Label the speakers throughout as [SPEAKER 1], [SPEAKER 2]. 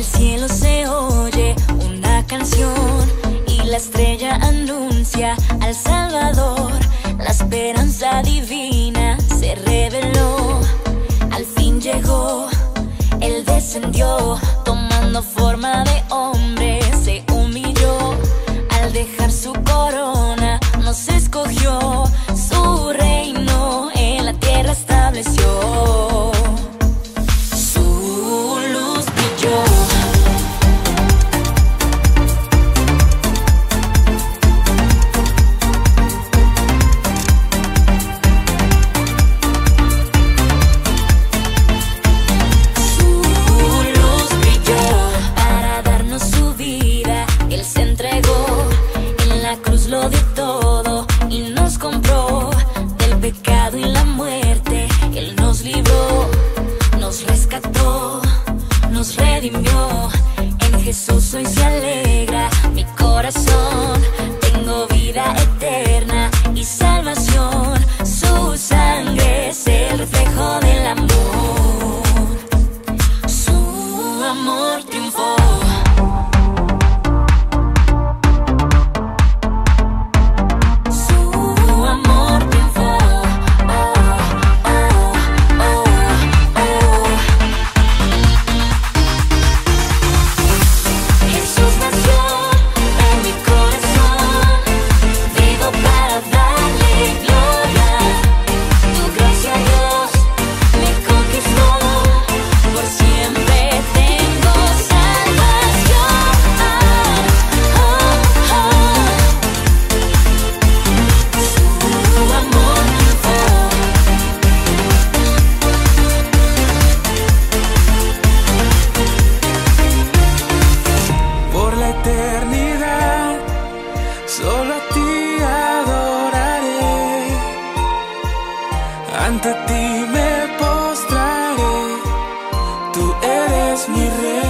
[SPEAKER 1] el cielo se oye una canción y la estrella anuncia al Salvador. La esperanza divina se reveló, al fin llegó, Él descendió, tomando forma de hombre, se humilló, al dejar su
[SPEAKER 2] corona nos escogió. Ante ti me postraré, tú eres mi
[SPEAKER 1] rey.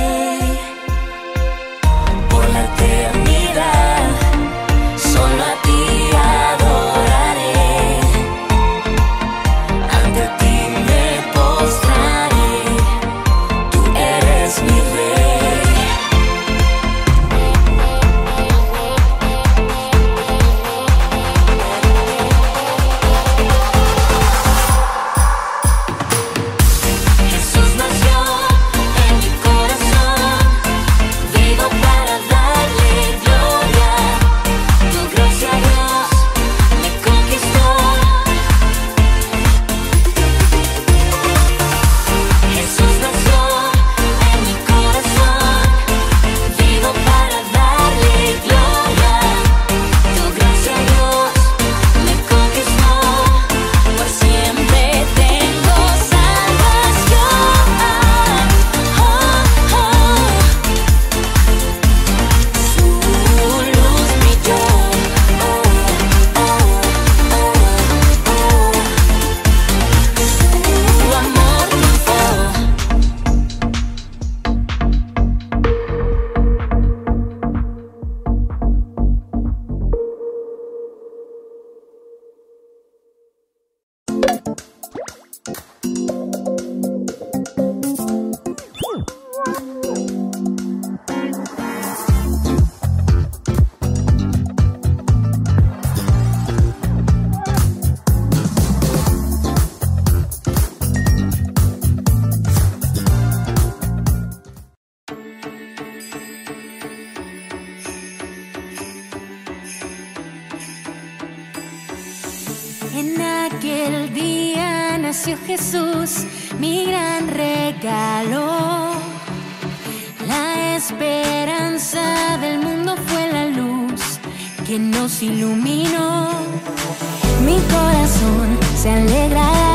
[SPEAKER 1] que nos iluminó.
[SPEAKER 3] Mi corazón se alegrará.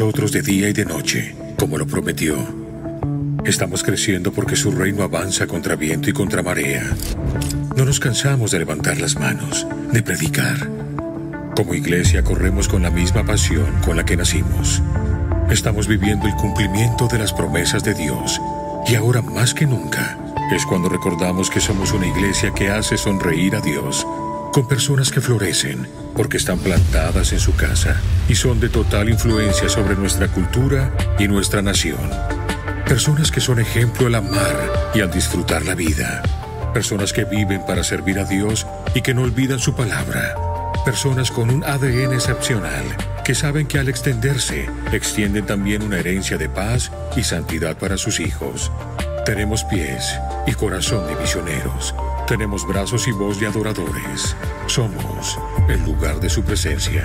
[SPEAKER 3] Nosotros de día y de noche, como lo prometió. Estamos creciendo porque su reino avanza contra viento y contra marea. No nos cansamos de levantar las manos, de predicar. Como iglesia corremos con la misma pasión con la que nacimos. Estamos viviendo el cumplimiento de las promesas de Dios y ahora más que nunca es cuando recordamos que somos una iglesia que hace sonreír a Dios con personas que florecen porque están plantadas en su casa y son de total influencia sobre nuestra cultura y nuestra nación. Personas que son ejemplo al amar y al disfrutar la vida. Personas que viven para servir a Dios y que no olvidan su palabra. Personas con un ADN excepcional que saben que al extenderse extienden también una herencia de paz y santidad para sus hijos. Tenemos pies y corazón de misioneros. Tenemos brazos y voz de adoradores. Somos el lugar de su presencia.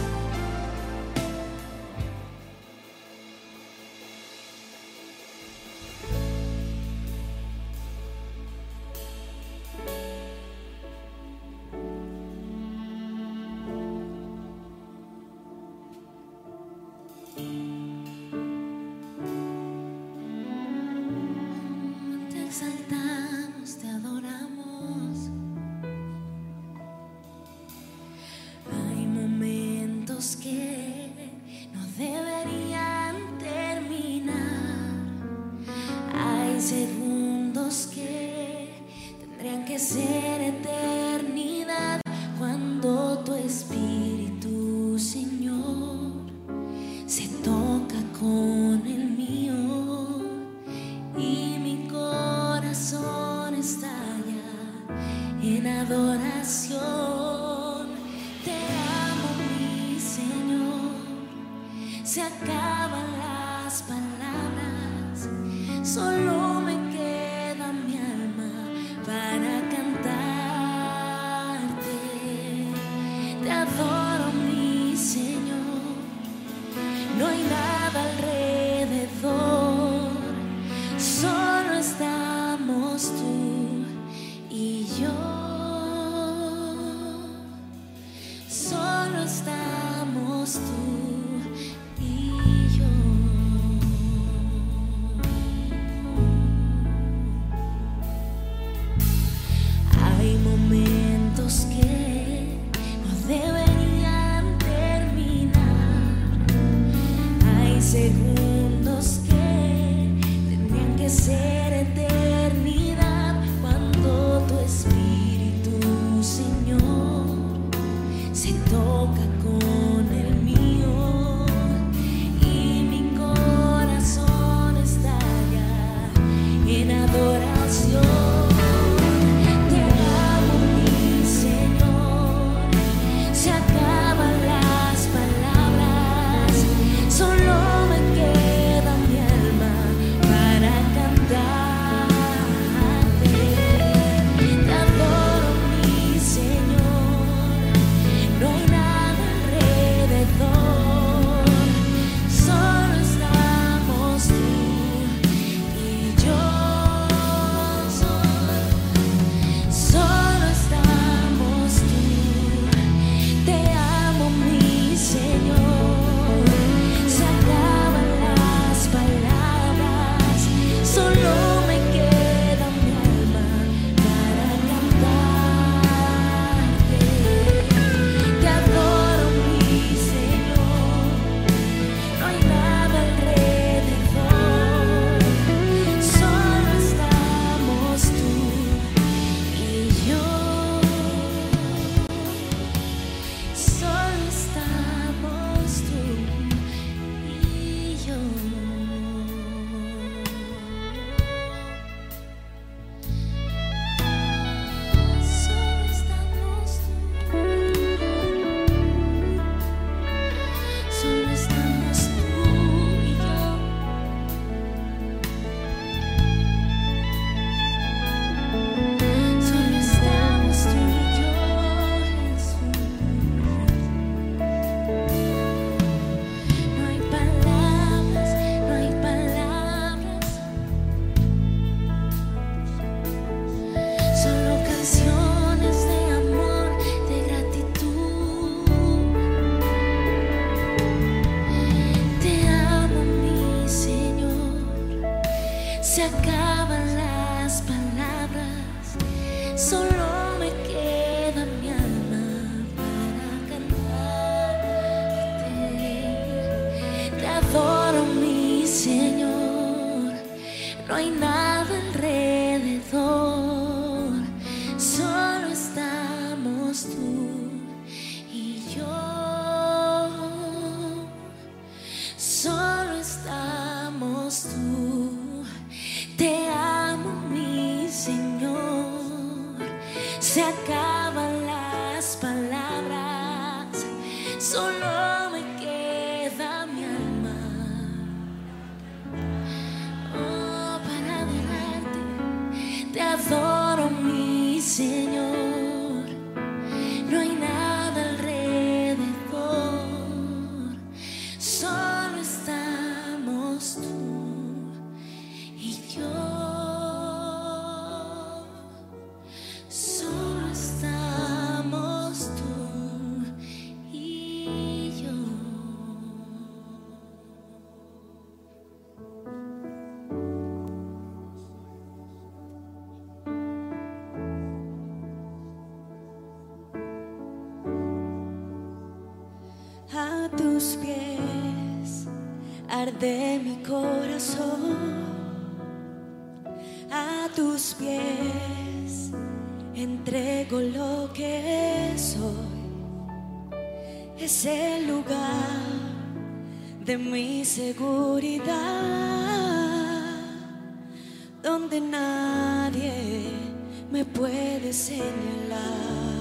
[SPEAKER 2] solo estamos tú y yo. Solo estamos tú y yo.
[SPEAKER 4] Tus pies. de mi seguridad, donde nadie me puede señalar.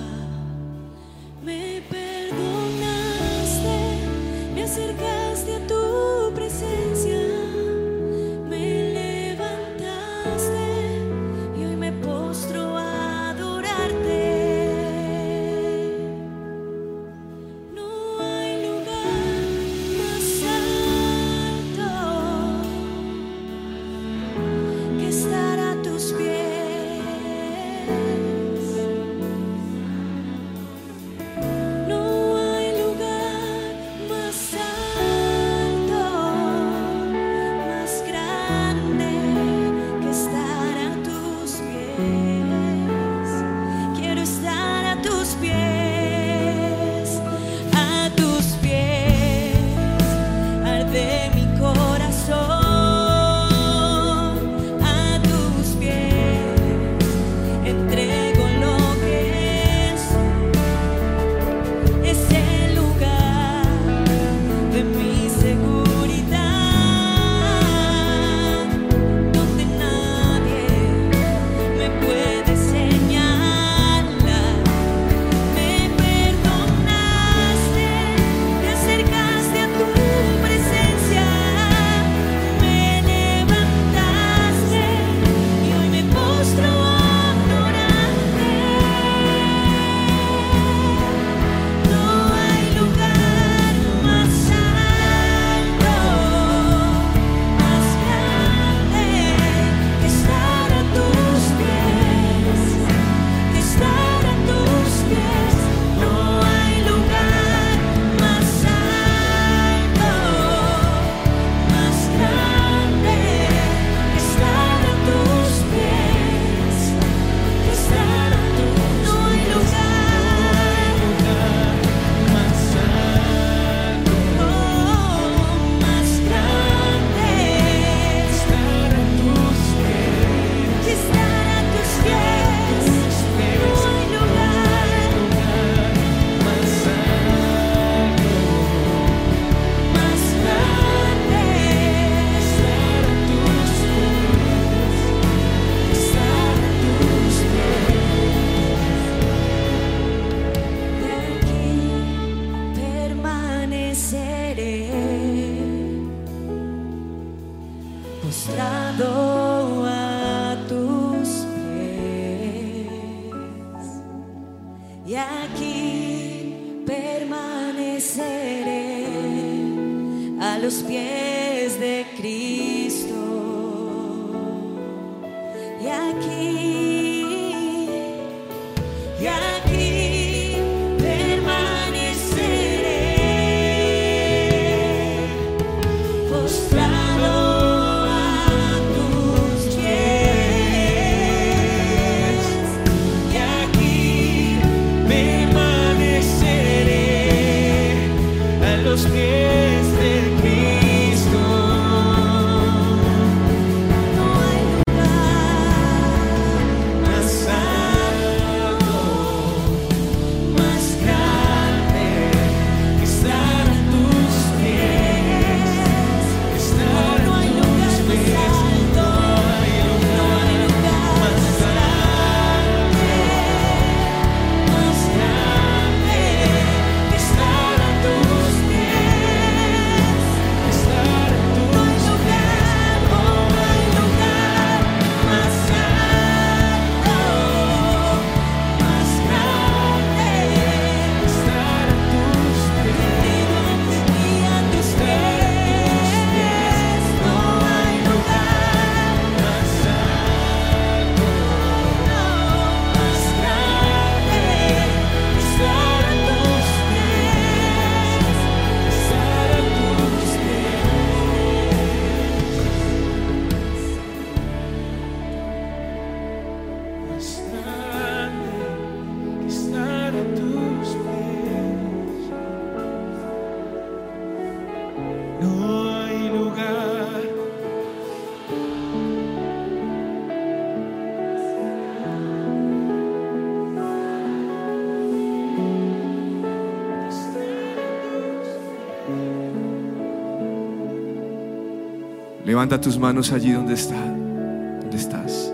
[SPEAKER 5] Levanta tus manos allí donde está, donde estás.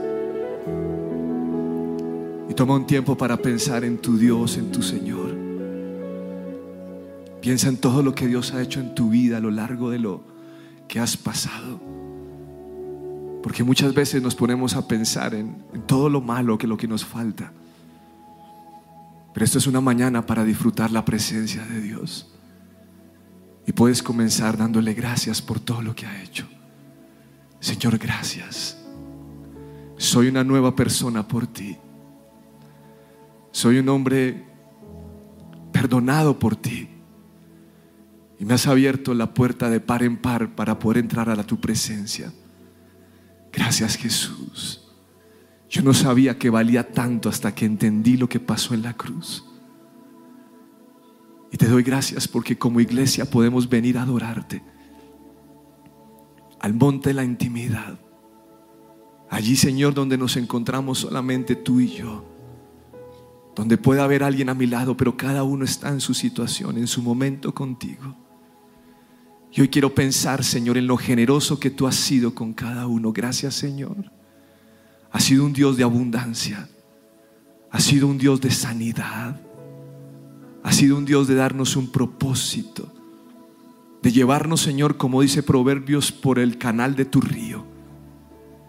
[SPEAKER 5] Y toma un tiempo para pensar en tu Dios, en tu Señor. Piensa en todo lo que Dios ha hecho en tu vida a lo largo de lo que has pasado. Porque muchas veces nos ponemos a pensar en, en todo lo malo que lo que nos falta. Pero esto es una mañana para disfrutar la presencia de Dios. Y puedes comenzar dándole gracias por todo lo que ha hecho. Señor, gracias. Soy una nueva persona por ti. Soy un hombre perdonado por ti. Y me has abierto la puerta de par en par para poder entrar a tu presencia. Gracias Jesús. Yo no sabía que valía tanto hasta que entendí lo que pasó en la cruz. Y te doy gracias porque como iglesia podemos venir a adorarte al monte de la intimidad. Allí, Señor, donde nos encontramos solamente tú y yo. Donde puede haber alguien a mi lado, pero cada uno está en su situación, en su momento contigo. Y hoy quiero pensar, Señor, en lo generoso que tú has sido con cada uno. Gracias, Señor. Has sido un Dios de abundancia. Has sido un Dios de sanidad. Has sido un Dios de darnos un propósito de llevarnos, Señor, como dice Proverbios, por el canal de tu río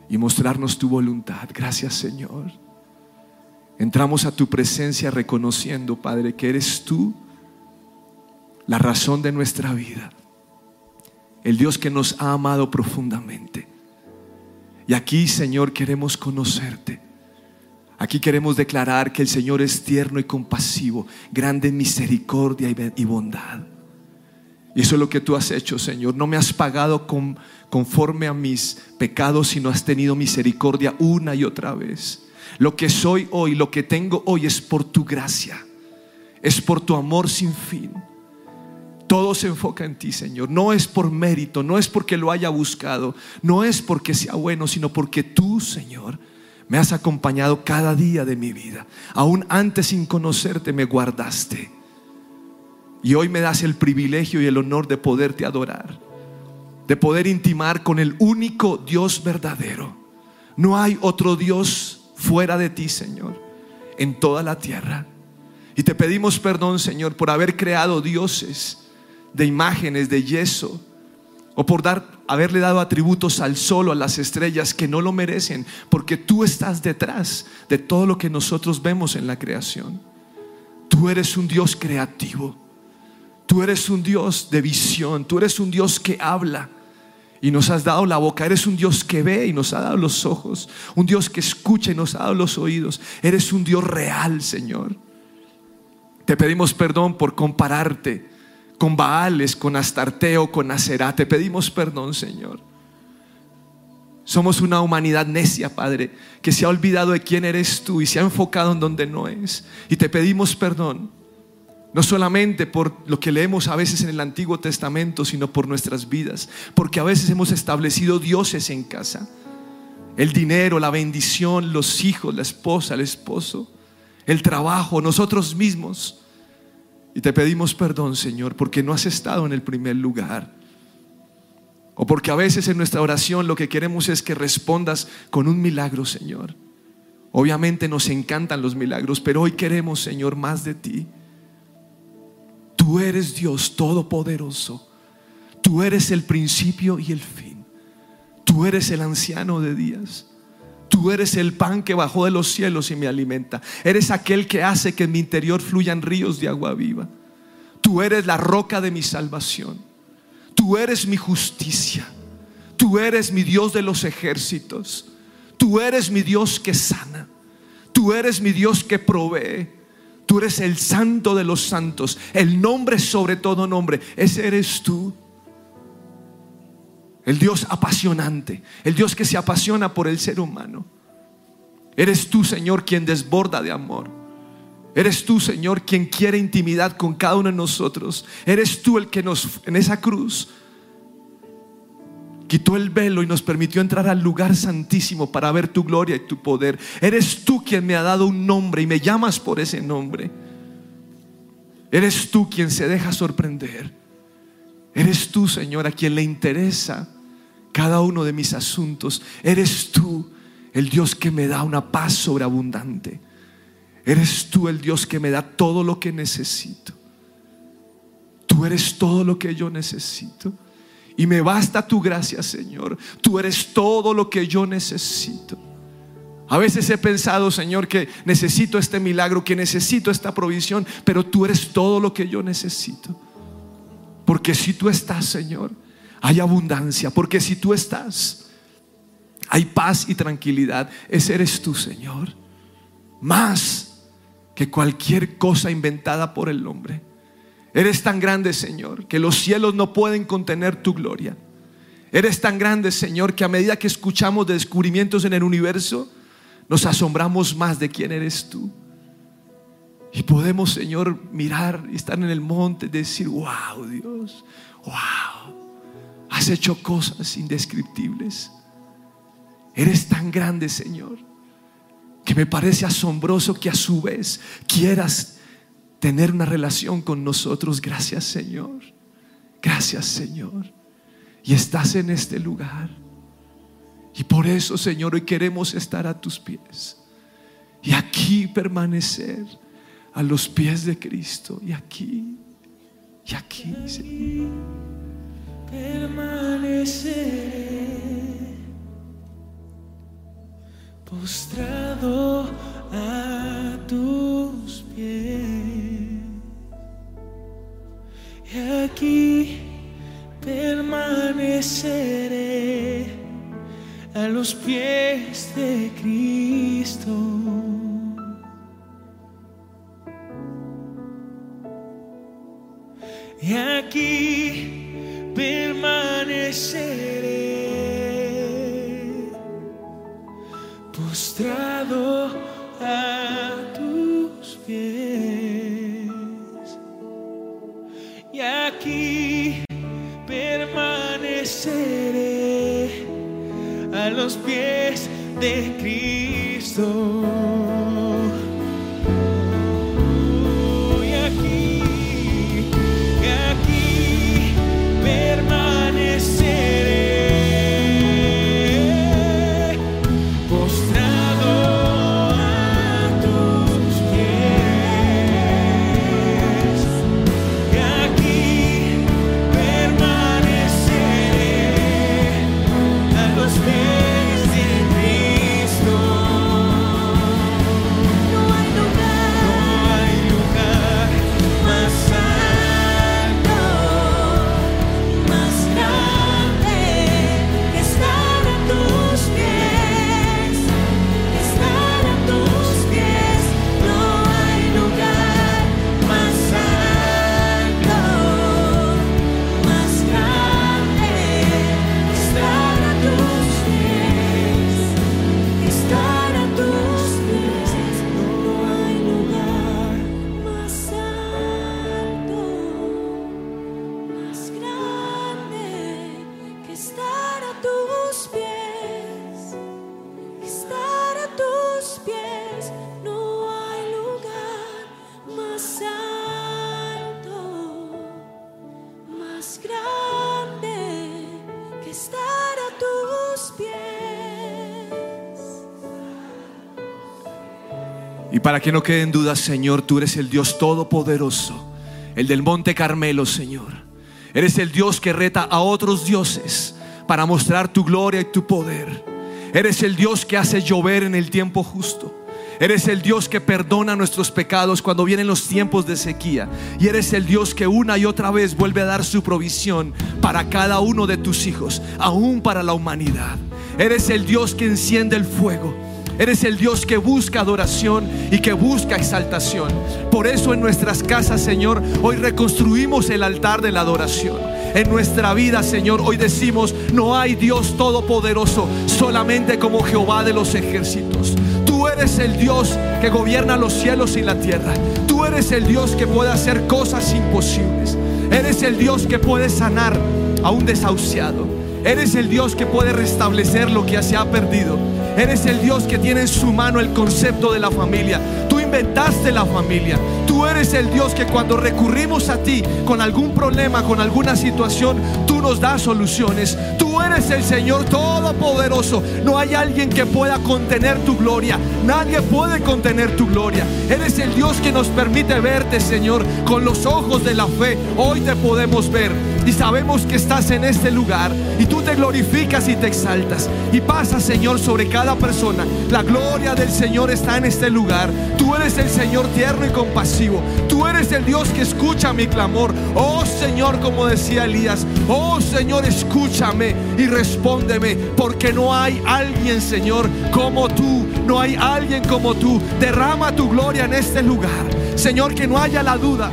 [SPEAKER 5] y mostrarnos tu voluntad. Gracias, Señor. Entramos a tu presencia reconociendo, Padre, que eres tú la razón de nuestra vida, el Dios que nos ha amado profundamente. Y aquí, Señor, queremos conocerte. Aquí queremos declarar que el Señor es tierno y compasivo, grande en misericordia y bondad. Y eso es lo que tú has hecho, Señor. No me has pagado conforme a mis pecados, sino has tenido misericordia una y otra vez. Lo que soy hoy, lo que tengo hoy es por tu gracia. Es por tu amor sin fin. Todo se enfoca en ti, Señor. No es por mérito, no es porque lo haya buscado, no es porque sea bueno, sino porque tú, Señor, me has acompañado cada día de mi vida. Aún antes sin conocerte me guardaste. Y hoy me das el privilegio y el honor de poderte adorar, de poder intimar con el único Dios verdadero. No hay otro Dios fuera de ti, Señor, en toda la tierra. Y te pedimos perdón, Señor, por haber creado dioses de imágenes de yeso o por dar, haberle dado atributos al sol o a las estrellas que no lo merecen, porque tú estás detrás de todo lo que nosotros vemos en la creación. Tú eres un Dios creativo. Tú eres un Dios de visión, tú eres un Dios que habla y nos has dado la boca, eres un Dios que ve y nos ha dado los ojos, un Dios que escucha y nos ha dado los oídos, eres un Dios real, Señor. Te pedimos perdón por compararte con Baales, con Astarteo, con Aserá. Te pedimos perdón, Señor. Somos una humanidad necia, Padre, que se ha olvidado de quién eres tú y se ha enfocado en donde no es. Y te pedimos perdón no solamente por lo que leemos a veces en el Antiguo Testamento, sino por nuestras vidas. Porque a veces hemos establecido dioses en casa. El dinero, la bendición, los hijos, la esposa, el esposo, el trabajo, nosotros mismos. Y te pedimos perdón, Señor, porque no has estado en el primer lugar. O porque a veces en nuestra oración lo que queremos es que respondas con un milagro, Señor. Obviamente nos encantan los milagros, pero hoy queremos, Señor, más de ti. Tú eres Dios todopoderoso. Tú eres el principio y el fin. Tú eres el anciano de días. Tú eres el pan que bajó de los cielos y me alimenta. Eres aquel que hace que en mi interior fluyan ríos de agua viva. Tú eres la roca de mi salvación. Tú eres mi justicia. Tú eres mi Dios de los ejércitos. Tú eres mi Dios que sana. Tú eres mi Dios que provee. Tú eres el santo de los santos, el nombre sobre todo nombre. Ese eres tú. El Dios apasionante, el Dios que se apasiona por el ser humano. Eres tú, Señor, quien desborda de amor. Eres tú, Señor, quien quiere intimidad con cada uno de nosotros. Eres tú el que nos, en esa cruz, quitó el velo y nos permitió entrar al lugar santísimo para ver tu gloria y tu poder. Eres tú quien me ha dado un nombre y me llamas por ese nombre. Eres tú quien se deja sorprender. Eres tú, Señor, a quien le interesa cada uno de mis asuntos. Eres tú el Dios que me da una paz sobreabundante. Eres tú el Dios que me da todo lo que necesito. Tú eres todo lo que yo necesito. Y me basta tu gracia, Señor. Tú eres todo lo que yo necesito. A veces he pensado, Señor, que necesito este milagro, que necesito esta provisión, pero tú eres todo lo que yo necesito. Porque si tú estás, Señor, hay abundancia. Porque si tú estás, hay paz y tranquilidad. Ese eres tú, Señor. Más que cualquier cosa inventada por el hombre. Eres tan grande, Señor, que los cielos no pueden contener tu gloria. Eres tan grande, Señor, que a medida que escuchamos de descubrimientos en el universo, nos asombramos más de quién eres tú. Y podemos, Señor, mirar y estar en el monte y decir, wow, Dios, wow, has hecho cosas indescriptibles. Eres tan grande, Señor, que me parece asombroso que a su vez quieras tener una relación con nosotros. Gracias, Señor. Gracias, Señor. Y estás en este lugar. Y por eso, Señor, hoy queremos estar a tus pies. Y aquí permanecer a los pies de Cristo. Y aquí, y aquí, Señor.
[SPEAKER 6] permaneceré postrado a tus pies. Y aquí permaneceré a los pies de Cristo. Y aquí permaneceré postrado a tus pies. Y aquí permaneceré a los pies de Cristo.
[SPEAKER 5] Para que no queden dudas, Señor, tú eres el Dios todopoderoso, el del monte Carmelo, Señor. Eres el Dios que reta a otros dioses para mostrar tu gloria y tu poder. Eres el Dios que hace llover en el tiempo justo. Eres el Dios que perdona nuestros pecados cuando vienen los tiempos de sequía. Y eres el Dios que una y otra vez vuelve a dar su provisión para cada uno de tus hijos, aún para la humanidad. Eres el Dios que enciende el fuego. Eres el Dios que busca adoración y que busca exaltación. Por eso en nuestras casas, Señor, hoy reconstruimos el altar de la adoración. En nuestra vida, Señor, hoy decimos, no hay Dios todopoderoso, solamente como Jehová de los ejércitos. Tú eres el Dios que gobierna los cielos y la tierra. Tú eres el Dios que puede hacer cosas imposibles. Eres el Dios que puede sanar a un desahuciado. Eres el Dios que puede restablecer lo que se ha perdido. Eres el Dios que tiene en su mano el concepto de la familia. Tú inventaste la familia. Tú eres el Dios que cuando recurrimos a ti con algún problema, con alguna situación, tú nos das soluciones. Eres el Señor Todopoderoso. No hay alguien que pueda contener tu gloria. Nadie puede contener tu gloria. Eres el Dios que nos permite verte, Señor, con los ojos de la fe. Hoy te podemos ver y sabemos que estás en este lugar y tú te glorificas y te exaltas y pasa Señor sobre cada persona. La gloria del Señor está en este lugar. Tú eres el Señor tierno y compasivo. Tú eres el Dios que escucha mi clamor. Oh Señor, como decía Elías, oh Señor, escúchame y respóndeme porque no hay alguien, Señor, como tú. No hay alguien como tú. Derrama tu gloria en este lugar. Señor, que no haya la duda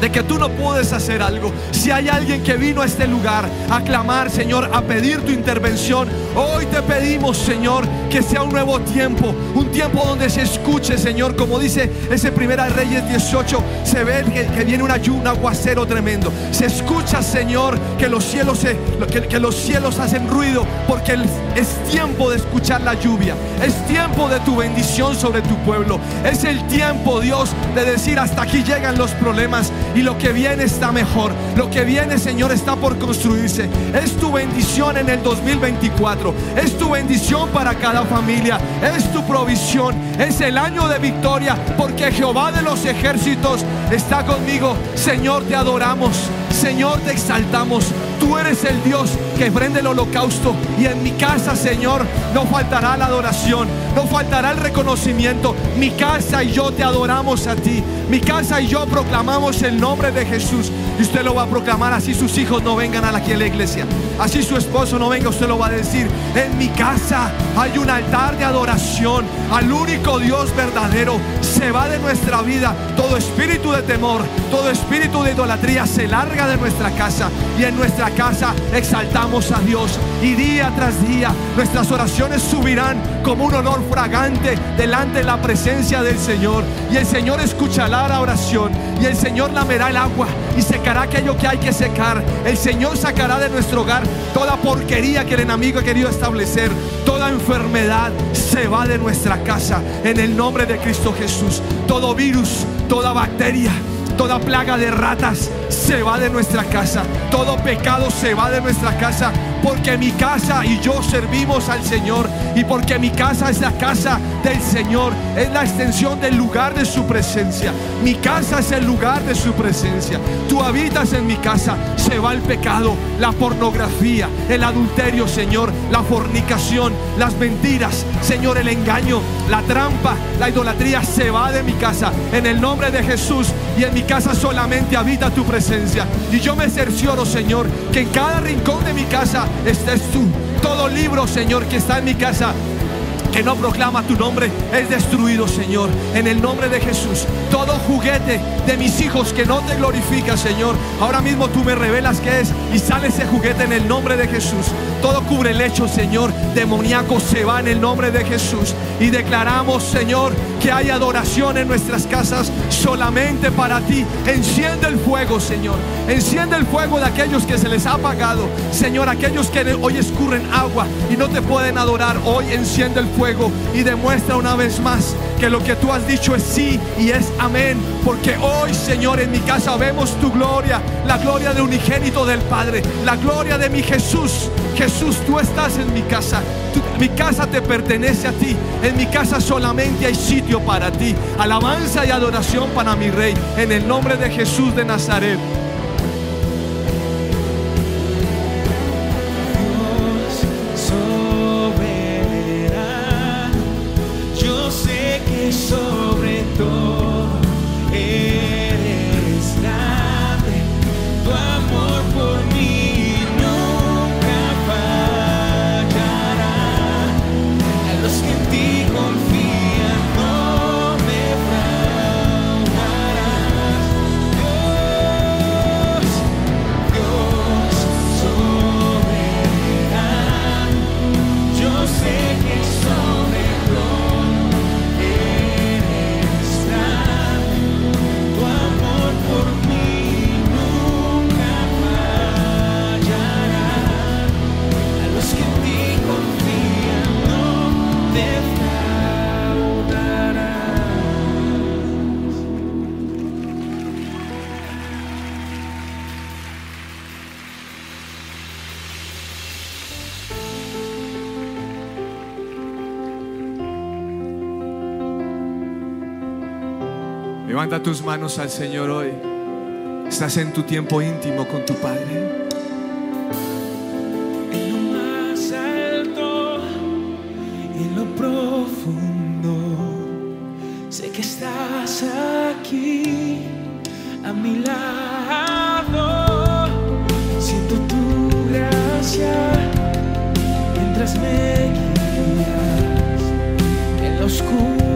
[SPEAKER 5] de que tú no puedes hacer algo. Si hay alguien que vino a este lugar a clamar, Señor, a pedir tu intervención, hoy te pedimos, Señor, que sea un nuevo tiempo, un tiempo donde se escuche, Señor, como dice ese Primera Reyes 18, se ve que, viene una un aguacero tremendo. Se escucha, Señor, que los cielos hacen ruido porque es tiempo de escuchar la lluvia. Es tiempo de tu bendición sobre tu pueblo. Es el tiempo, Dios, de decir hasta aquí llegan los problemas y lo que viene está mejor. Lo que viene, Señor, está por construirse. Es tu bendición en el 2024. Es tu bendición para cada familia. Es tu provisión. Es el año de victoria porque Jehová de los ejércitos está conmigo. Señor, te adoramos. Señor, te exaltamos. Tú eres el Dios que prende el holocausto. Y en mi casa, Señor, no faltará la adoración. No faltará el reconocimiento. Mi casa y yo te adoramos a ti. Mi casa y yo proclamamos el nombre de Jesús. Y usted lo va a proclamar así sus hijos no vengan aquí a la iglesia. Así su esposo no venga, usted lo va a decir. En mi casa hay un altar de adoración al único Dios verdadero. Se va de nuestra vida todo espíritu de temor, todo espíritu de idolatría se larga de nuestra casa. Y en nuestra casa exaltamos a Dios. Y día tras día nuestras oraciones subirán como un olor fragante delante de la presencia del Señor. Y el Señor escuchará la oración. Y el Señor lamerá el agua y secará aquello que hay que secar. El Señor sacará de nuestro hogar toda porquería que el enemigo ha querido establecer. Toda enfermedad se va de nuestra casa en el nombre de Cristo Jesús. Todo virus, toda bacteria, toda plaga de ratas se va de nuestra casa. Todo pecado se va de nuestra casa porque mi casa y yo servimos al Señor y porque mi casa es la casa del Señor, es la extensión del lugar de su presencia. Mi casa es el lugar de su presencia. Tú habitas en mi casa, se va el pecado, la pornografía, el adulterio, Señor, la fornicación, las mentiras, Señor, el engaño, la trampa, la idolatría se va de mi casa en el nombre de Jesús y en mi casa solamente habita tu presencia. Y yo me cercioro, Señor, que en cada rincón de mi casa estés tú. Todo libro, Señor, que está en mi casa que no proclama tu nombre es destruido, Señor. En el nombre de Jesús. Todo juguete de mis hijos que no te glorifica, Señor. Ahora mismo tú me revelas que es y sale ese juguete en el nombre de Jesús. Todo cubre el hecho, Señor. Demoníaco se va en el nombre de Jesús. Y declaramos, Señor, que hay adoración en nuestras casas solamente para ti. Enciende el fuego, Señor. Enciende el fuego de aquellos que se les ha apagado. Señor, aquellos que hoy escurren agua y no te pueden adorar. Hoy enciende el fuego y demuestra una vez más que lo que tú has dicho es sí y es amén. Porque hoy, Señor, en mi casa vemos tu gloria, la gloria de unigénito del Padre, la gloria de mi Jesús. Jesús, tú estás en mi casa. mi casa te pertenece a ti. En mi casa solamente hay sitio para ti. Alabanza y adoración para mi Rey. En el nombre de Jesús de Nazaret. sou. Levanta tus manos al Señor hoy. Estás en tu tiempo íntimo con tu Padre.
[SPEAKER 6] En lo más alto y en lo profundo, sé que estás aquí a mi lado. Siento tu gracia mientras me guías en lo oscuro.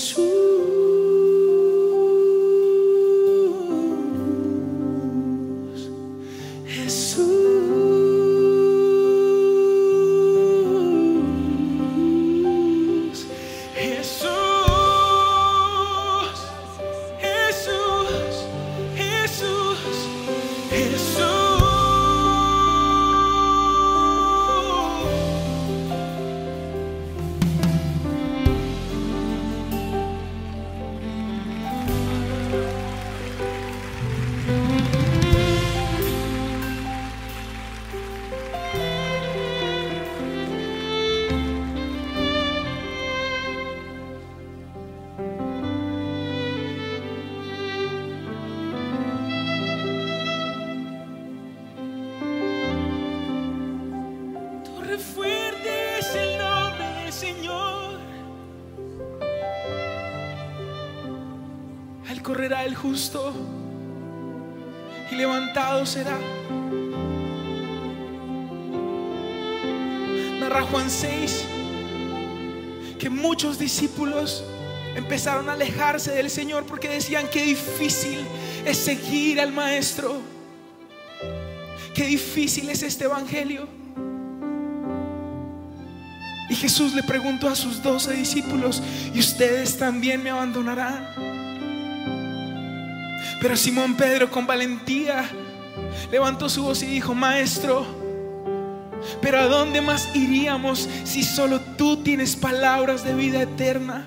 [SPEAKER 6] 出 y levantado será. Narra Juan 6 que muchos discípulos empezaron a alejarse del Señor porque decían que difícil es seguir al Maestro. Qué difícil es este Evangelio. Y Jesús le preguntó a sus doce discípulos, ¿y ustedes también me abandonarán? Pero Simón Pedro con valentía levantó su voz y dijo, Maestro, pero ¿a dónde más iríamos si solo tú tienes palabras de vida eterna?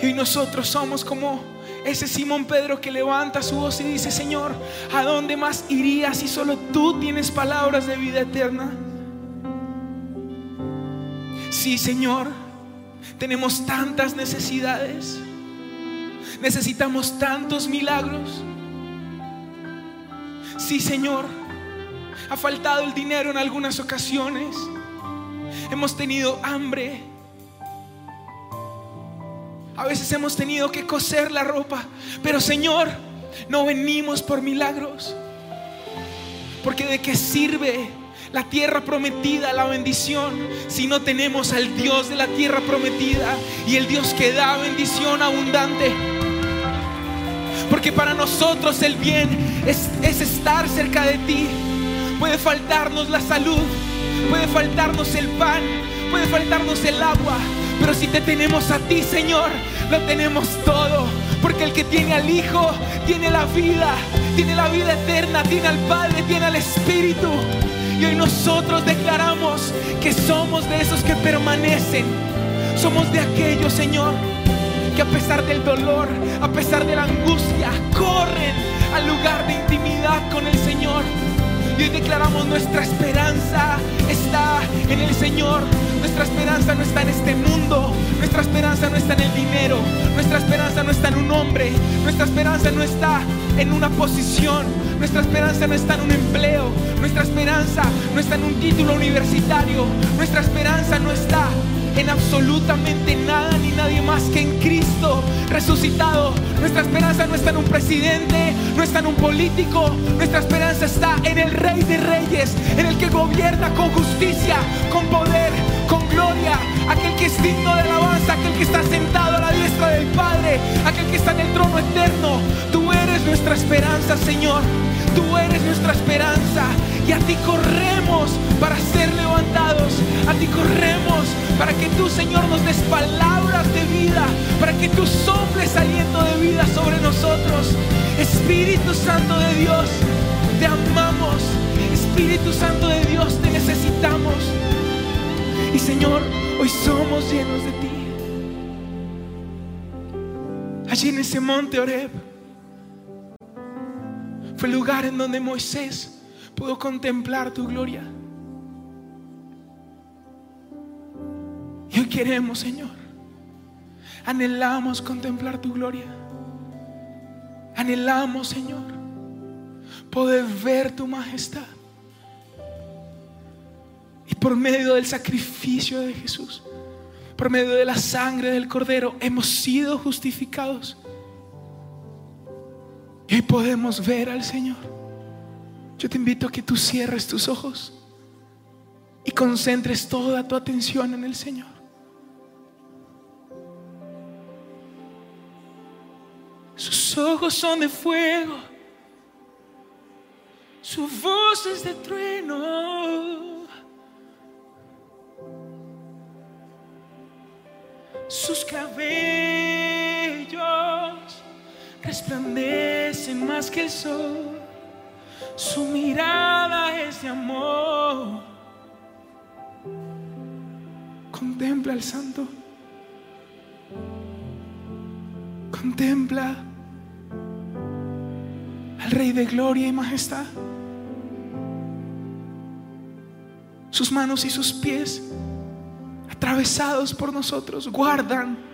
[SPEAKER 6] Y nosotros somos como ese Simón Pedro que levanta su voz y dice, Señor, ¿a dónde más iría si solo tú tienes palabras de vida eterna? Sí, Señor, tenemos tantas necesidades. Necesitamos tantos milagros. Sí, Señor, ha faltado el dinero en algunas ocasiones. Hemos tenido hambre. A veces hemos tenido que coser la ropa. Pero, Señor, no venimos por milagros. Porque de qué sirve la tierra prometida, la bendición, si no tenemos al Dios de la tierra prometida y el Dios que da bendición abundante. Porque para nosotros el bien es, es estar cerca de ti. Puede faltarnos la salud, puede faltarnos el pan, puede faltarnos el agua, pero si te tenemos a ti, Señor, lo tenemos todo. Porque el que tiene al Hijo tiene la vida, tiene la vida eterna, tiene al Padre, tiene al Espíritu. Y hoy nosotros declaramos que somos de esos que permanecen. Somos de aquellos, Señor, que a pesar del dolor, a pesar de la angustia, corren al lugar de intimidad con el Señor. Y hoy declaramos nuestra esperanza está en el Señor. Nuestra esperanza no está en este mundo. Nuestra esperanza no está en el dinero. Nuestra esperanza no está en un hombre. Nuestra esperanza no está en una posición. Nuestra esperanza no está en un empleo. Nuestra esperanza no está en un título universitario. Nuestra esperanza no está en absolutamente nada ni nadie más que en Cristo resucitado. Nuestra esperanza no está en un presidente, no está en un político. Nuestra esperanza está en el Rey de Reyes, en el que gobierna con justicia, con poder, con gloria. Aquel que es digno de alabanza, aquel que está sentado a la diestra del Padre, aquel que está en el trono eterno. Tú eres nuestra esperanza, Señor. Tú eres nuestra esperanza y a ti corremos para ser levantados. A ti corremos para que tú, Señor, nos des palabras de vida, para que tú soples aliento de vida sobre nosotros. Espíritu Santo de Dios, te amamos. Espíritu Santo de Dios, te necesitamos. Y Señor, hoy somos llenos de ti. Allí en ese monte Oreb fue el lugar en donde Moisés pudo contemplar tu gloria. Y hoy queremos, Señor, anhelamos contemplar tu gloria. Anhelamos, Señor, poder ver tu majestad. Y por medio del sacrificio de Jesús, por medio de la sangre del Cordero, hemos sido justificados. Y hoy podemos ver al Señor. Yo te invito a que tú cierres tus ojos y concentres toda tu atención en el Señor. Sus ojos son de fuego, su voz es de trueno. Sus cabellos resplandecen más que el sol. Su mirada es de amor. Contempla al santo. Contempla al Rey de gloria y majestad. Sus manos y sus pies atravesados por nosotros guardan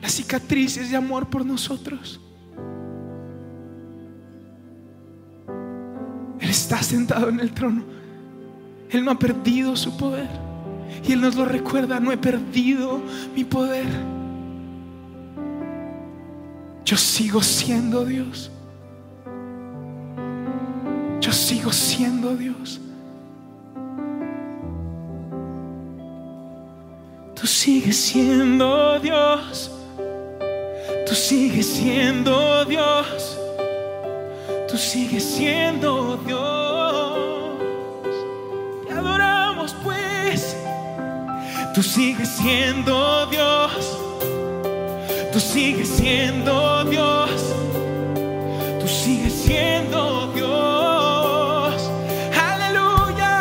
[SPEAKER 6] las cicatrices de amor por nosotros. Él está sentado en el trono. Él no ha perdido su poder. Y Él nos lo recuerda, no he perdido mi poder. Yo sigo siendo Dios. Yo sigo siendo Dios. Tú sigues siendo Dios. Tú sigues siendo Dios. Tú sigues siendo Dios. Te adoramos pues. Tú sigues siendo Dios. Tú sigues siendo Dios. Tú sigues siendo Dios. Aleluya.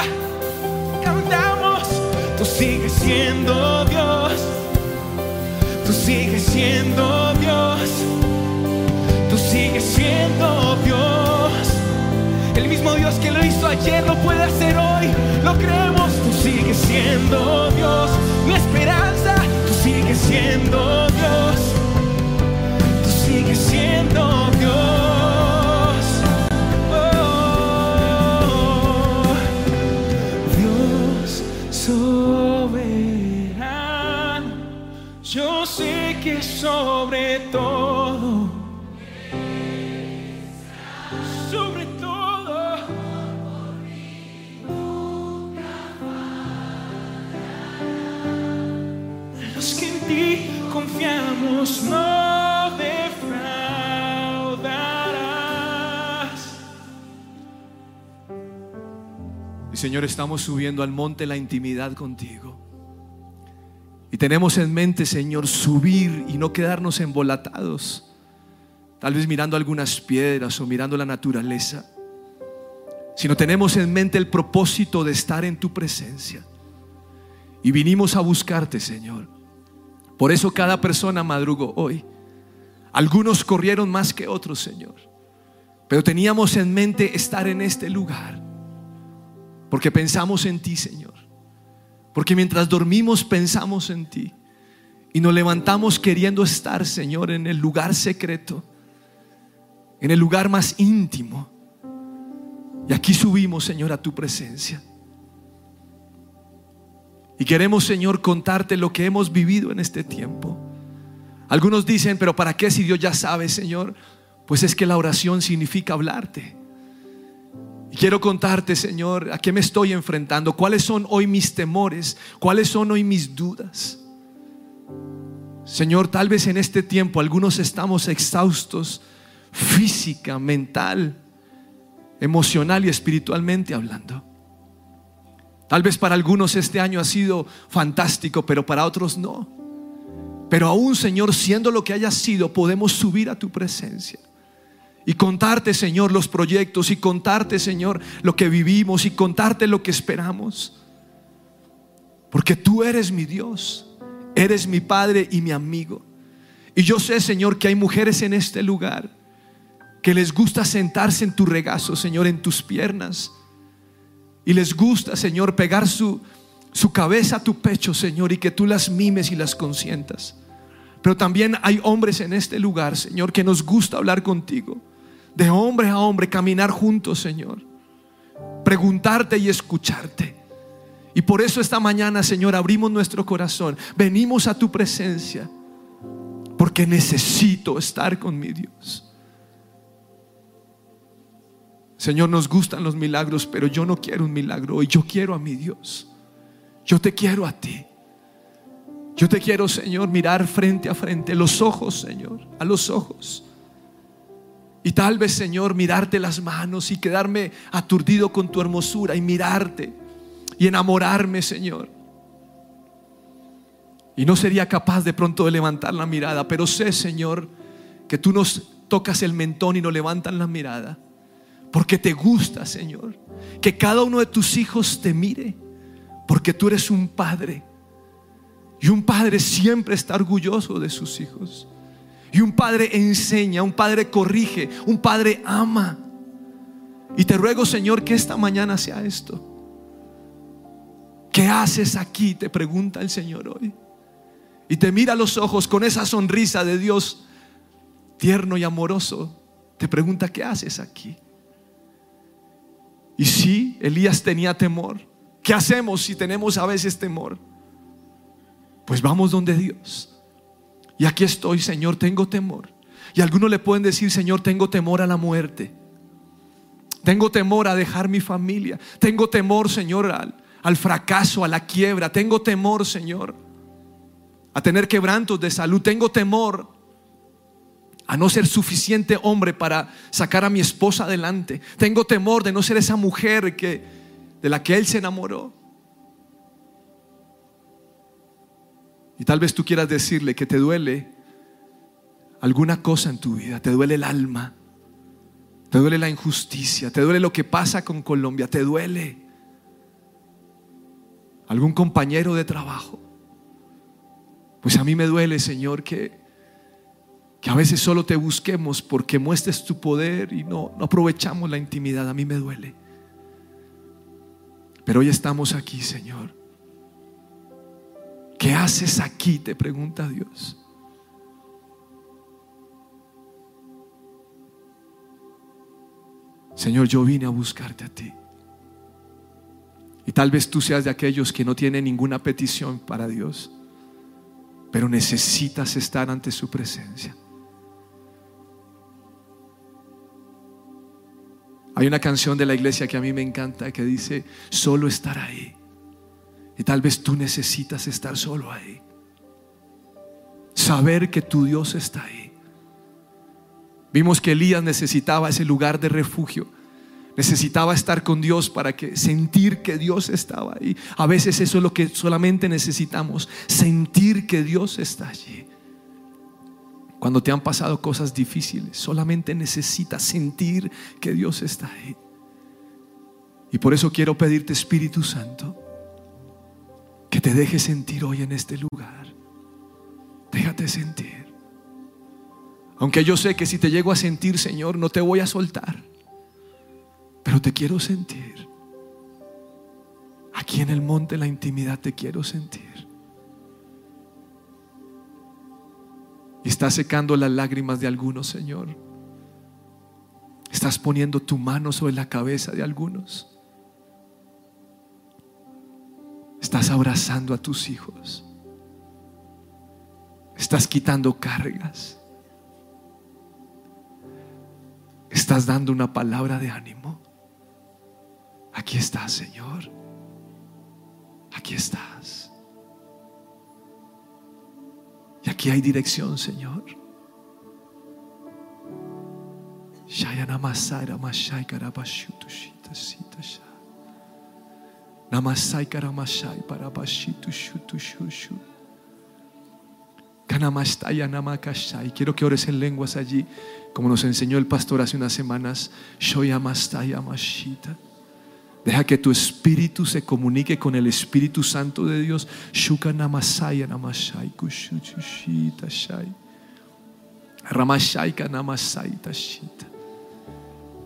[SPEAKER 6] Cantamos. Tú sigues siendo Dios. Tú sigues siendo Dios. Dios que lo hizo ayer lo puede hacer hoy. Lo creemos. Tú sigues siendo Dios. Mi esperanza. Tú sigues siendo.
[SPEAKER 5] Señor, estamos subiendo al monte la intimidad contigo. Y tenemos en mente, Señor, subir y no quedarnos embolatados. Tal vez mirando algunas piedras o mirando la naturaleza. Sino tenemos en mente el propósito de estar en tu presencia. Y vinimos a buscarte, Señor. Por eso cada persona madrugó hoy. Algunos corrieron más que otros, Señor. Pero teníamos en mente estar en este lugar. Porque pensamos en ti, Señor. Porque mientras dormimos pensamos en ti. Y nos levantamos queriendo estar, Señor, en el lugar secreto. En el lugar más íntimo. Y aquí subimos, Señor, a tu presencia. Y queremos, Señor, contarte lo que hemos vivido en este tiempo. Algunos dicen, pero ¿para qué si Dios ya sabe, Señor? Pues es que la oración significa hablarte. Quiero contarte, Señor, a qué me estoy enfrentando, cuáles son hoy mis temores, cuáles son hoy mis dudas. Señor, tal vez en este tiempo algunos estamos exhaustos física, mental, emocional y espiritualmente hablando. Tal vez para algunos este año ha sido fantástico, pero para otros no. Pero aún, Señor, siendo lo que haya sido, podemos subir a tu presencia. Y contarte, Señor, los proyectos y contarte, Señor, lo que vivimos y contarte lo que esperamos. Porque tú eres mi Dios, eres mi Padre y mi amigo. Y yo sé, Señor, que hay mujeres en este lugar que les gusta sentarse en tu regazo, Señor, en tus piernas. Y les gusta, Señor, pegar su, su cabeza a tu pecho, Señor, y que tú las mimes y las consientas. Pero también hay hombres en este lugar, Señor, que nos gusta hablar contigo. De hombre a hombre, caminar juntos, Señor. Preguntarte y escucharte. Y por eso esta mañana, Señor, abrimos nuestro corazón. Venimos a tu presencia. Porque necesito estar con mi Dios. Señor, nos gustan los milagros, pero yo no quiero un milagro hoy. Yo quiero a mi Dios. Yo te quiero a ti. Yo te quiero, Señor, mirar frente a frente, los ojos, Señor, a los ojos. Y tal vez, Señor, mirarte las manos y quedarme aturdido con tu hermosura y mirarte y enamorarme, Señor. Y no sería capaz de pronto de levantar la mirada, pero sé, Señor, que tú nos tocas el mentón y nos levantan la mirada. Porque te gusta, Señor, que cada uno de tus hijos te mire. Porque tú eres un padre. Y un padre siempre está orgulloso de sus hijos. Y un padre enseña, un padre corrige, un padre ama. Y te ruego, Señor, que esta mañana sea esto. ¿Qué haces aquí? Te pregunta el Señor hoy. Y te mira a los ojos con esa sonrisa de Dios tierno y amoroso. Te pregunta, ¿qué haces aquí? Y sí, Elías tenía temor. ¿Qué hacemos si tenemos a veces temor? Pues vamos donde Dios. Y aquí estoy, Señor, tengo temor. Y algunos le pueden decir, Señor, tengo temor a la muerte. Tengo temor a dejar mi familia. Tengo temor, Señor, al, al fracaso, a la quiebra. Tengo temor, Señor, a tener quebrantos de salud. Tengo temor a no ser suficiente hombre para sacar a mi esposa adelante. Tengo temor de no ser esa mujer que de la que él se enamoró. Y tal vez tú quieras decirle que te duele alguna cosa en tu vida, te duele el alma, te duele la injusticia, te duele lo que pasa con Colombia, te duele algún compañero de trabajo. Pues a mí me duele, Señor, que, que a veces solo te busquemos porque muestres tu poder y no, no aprovechamos la intimidad. A mí me duele. Pero hoy estamos aquí, Señor. ¿Qué haces aquí? Te pregunta Dios. Señor, yo vine a buscarte a ti. Y tal vez tú seas de aquellos que no tienen ninguna petición para Dios, pero necesitas estar ante su presencia. Hay una canción de la iglesia que a mí me encanta que dice, solo estar ahí. Y tal vez tú necesitas estar solo ahí. Saber que tu Dios está ahí. Vimos que Elías necesitaba ese lugar de refugio. Necesitaba estar con Dios para que sentir que Dios estaba ahí. A veces eso es lo que solamente necesitamos, sentir que Dios está allí. Cuando te han pasado cosas difíciles, solamente necesitas sentir que Dios está ahí. Y por eso quiero pedirte, Espíritu Santo, que te dejes sentir hoy en este lugar. Déjate sentir. Aunque yo sé que si te llego a sentir, Señor, no te voy a soltar. Pero te quiero sentir. Aquí en el monte la intimidad te quiero sentir. Y estás secando las lágrimas de algunos, Señor. Estás poniendo tu mano sobre la cabeza de algunos. Estás abrazando a tus hijos. Estás quitando cargas. Estás dando una palabra de ánimo. Aquí estás, Señor. Aquí estás. Y aquí hay dirección, Señor. Shayanamasara mashai karabashutushita sita. Namasai karamashai parabashitu shutu shushu. Kanamastaya namakashai. Quiero que ores en lenguas allí, como nos enseñó el pastor hace unas semanas. Shoyamastaya mashita. Deja que tu espíritu se comunique con el Espíritu Santo de Dios. Shuka namasaya namashai kushuchushita shai. Ramashai kanamasai tashita.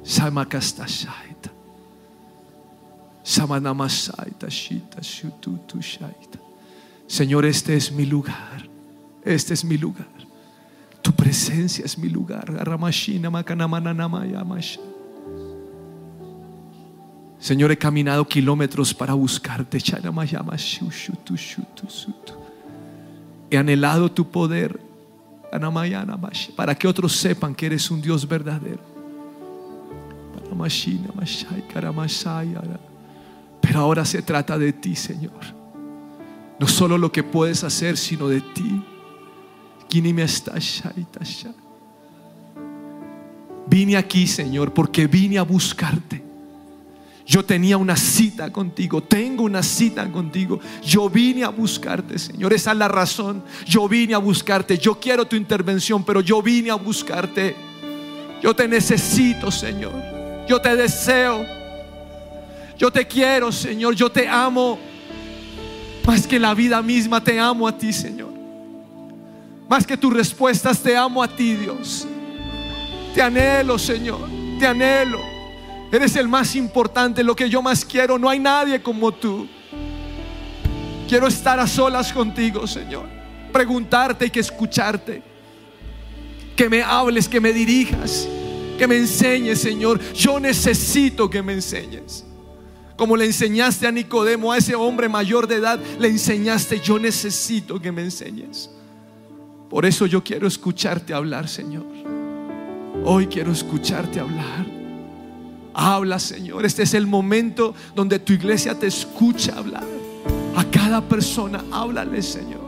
[SPEAKER 5] Samakastashaita. Señor, este es mi lugar. Este es mi lugar. Tu presencia es mi lugar. Señor, he caminado kilómetros para buscarte. He anhelado tu poder. Para que otros sepan que eres un Dios verdadero. Pero ahora se trata de ti, Señor. No solo lo que puedes hacer, sino de ti. Vine aquí, Señor, porque vine a buscarte. Yo tenía una cita contigo, tengo una cita contigo. Yo vine a buscarte, Señor. Esa es la razón. Yo vine a buscarte. Yo quiero tu intervención, pero yo vine a buscarte. Yo te necesito, Señor. Yo te deseo. Yo te quiero, Señor. Yo te amo. Más que la vida misma, te amo a ti, Señor. Más que tus respuestas, te amo a ti, Dios. Te anhelo, Señor. Te anhelo. Eres el más importante, lo que yo más quiero. No hay nadie como tú. Quiero estar a solas contigo, Señor. Preguntarte y que escucharte. Que me hables, que me dirijas, que me enseñes, Señor. Yo necesito que me enseñes. Como le enseñaste a Nicodemo, a ese hombre mayor de edad, le enseñaste, yo necesito que me enseñes. Por eso yo quiero escucharte hablar, Señor. Hoy quiero escucharte hablar. Habla, Señor. Este es el momento donde tu iglesia te escucha hablar. A cada persona, háblale, Señor.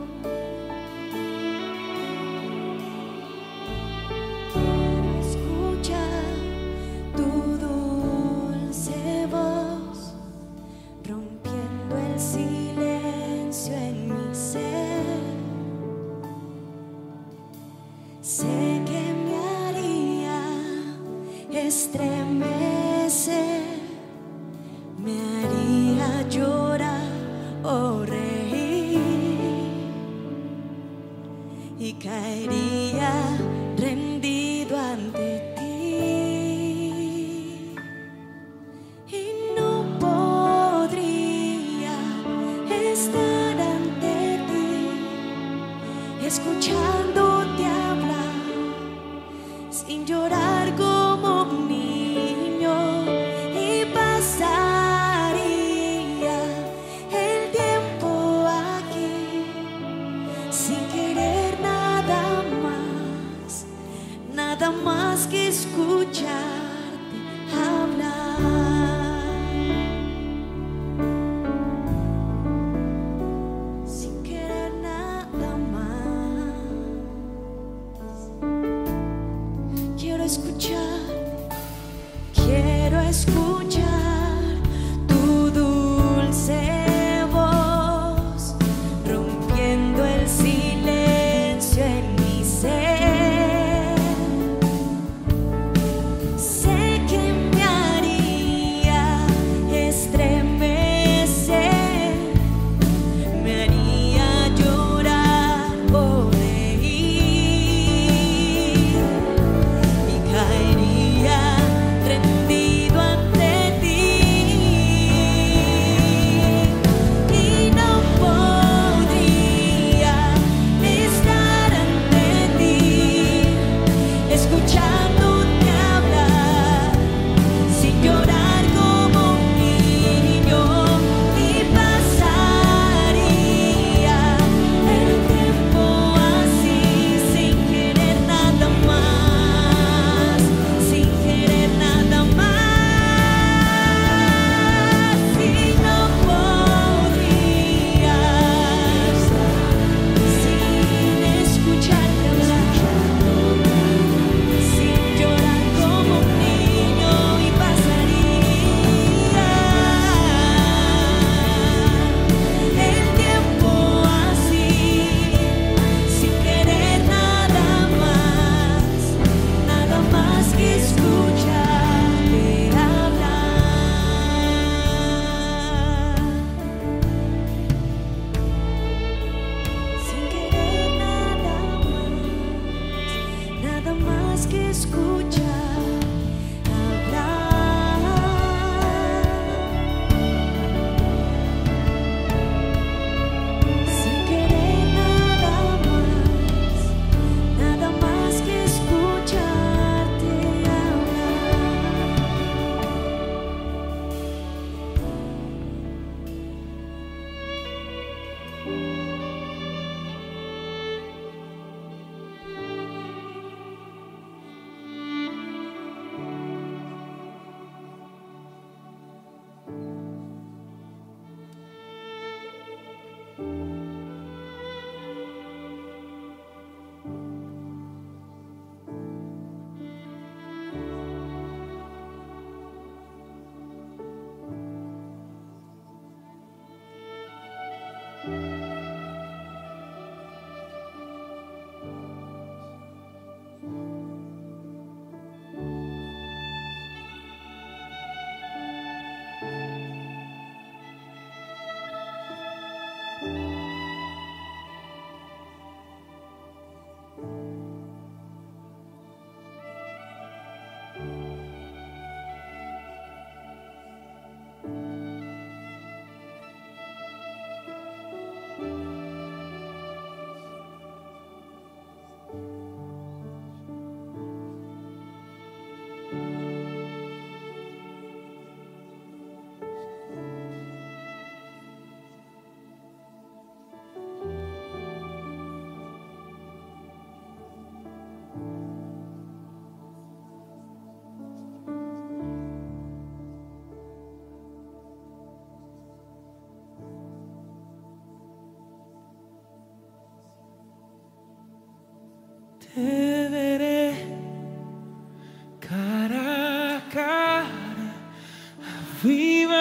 [SPEAKER 4] Nada más que escucharte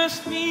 [SPEAKER 4] Just me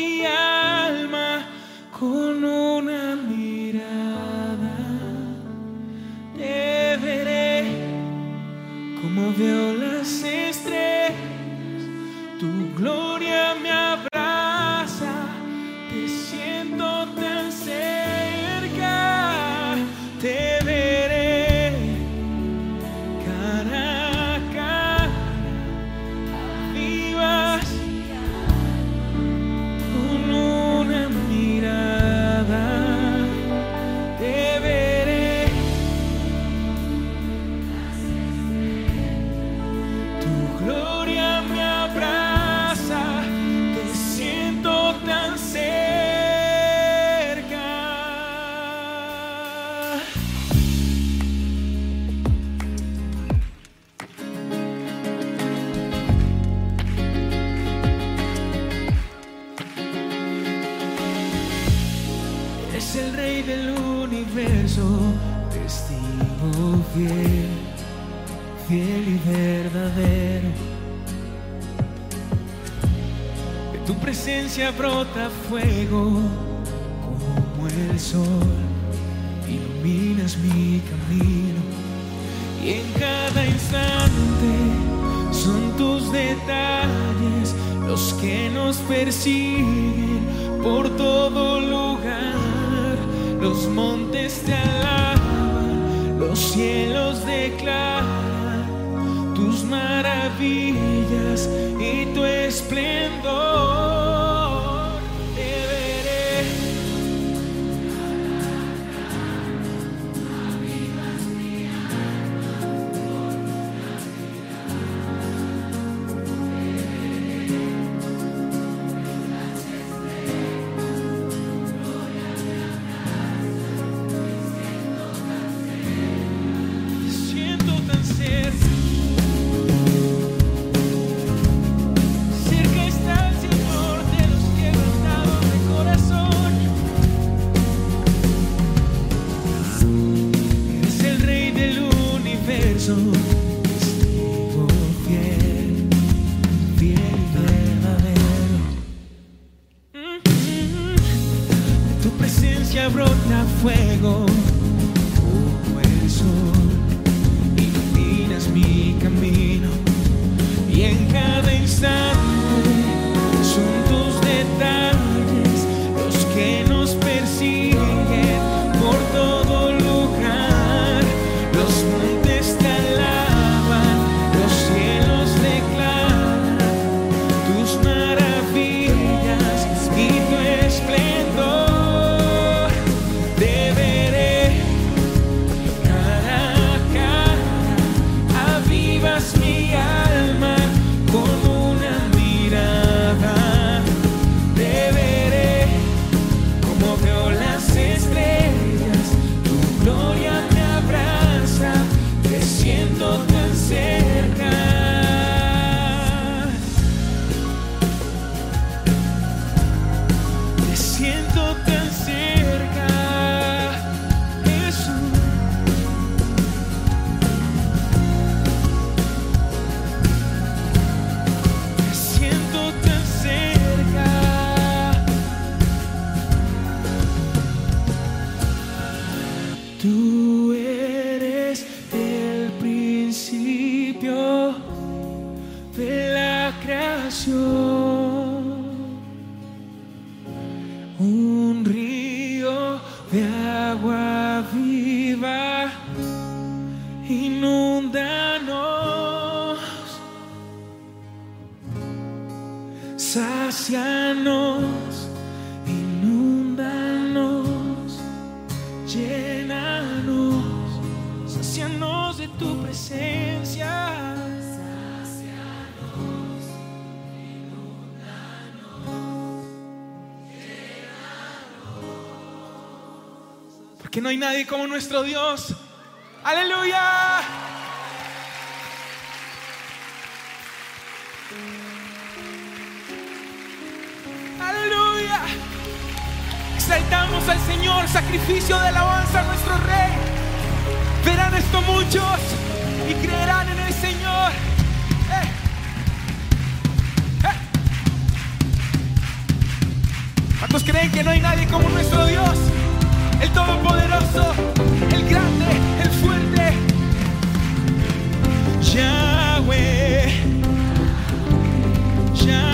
[SPEAKER 6] presencia brota fuego como el sol. Iluminas mi camino y en cada instante son tus detalles los que nos persiguen por todo lugar. Los montes te alaban, los cielos declaran tus maravillas y tu esplendor. soon. Porque no hay nadie como nuestro Dios. Aleluya. Aleluya. Exaltamos al Señor, sacrificio de alabanza a nuestro Rey. Verán esto muchos y creerán en el Señor. Eh. Eh. ¿Cuántos creen que no hay nadie como nuestro Dios? El Todopoderoso, el grande, el fuerte. Yahweh, Yahweh,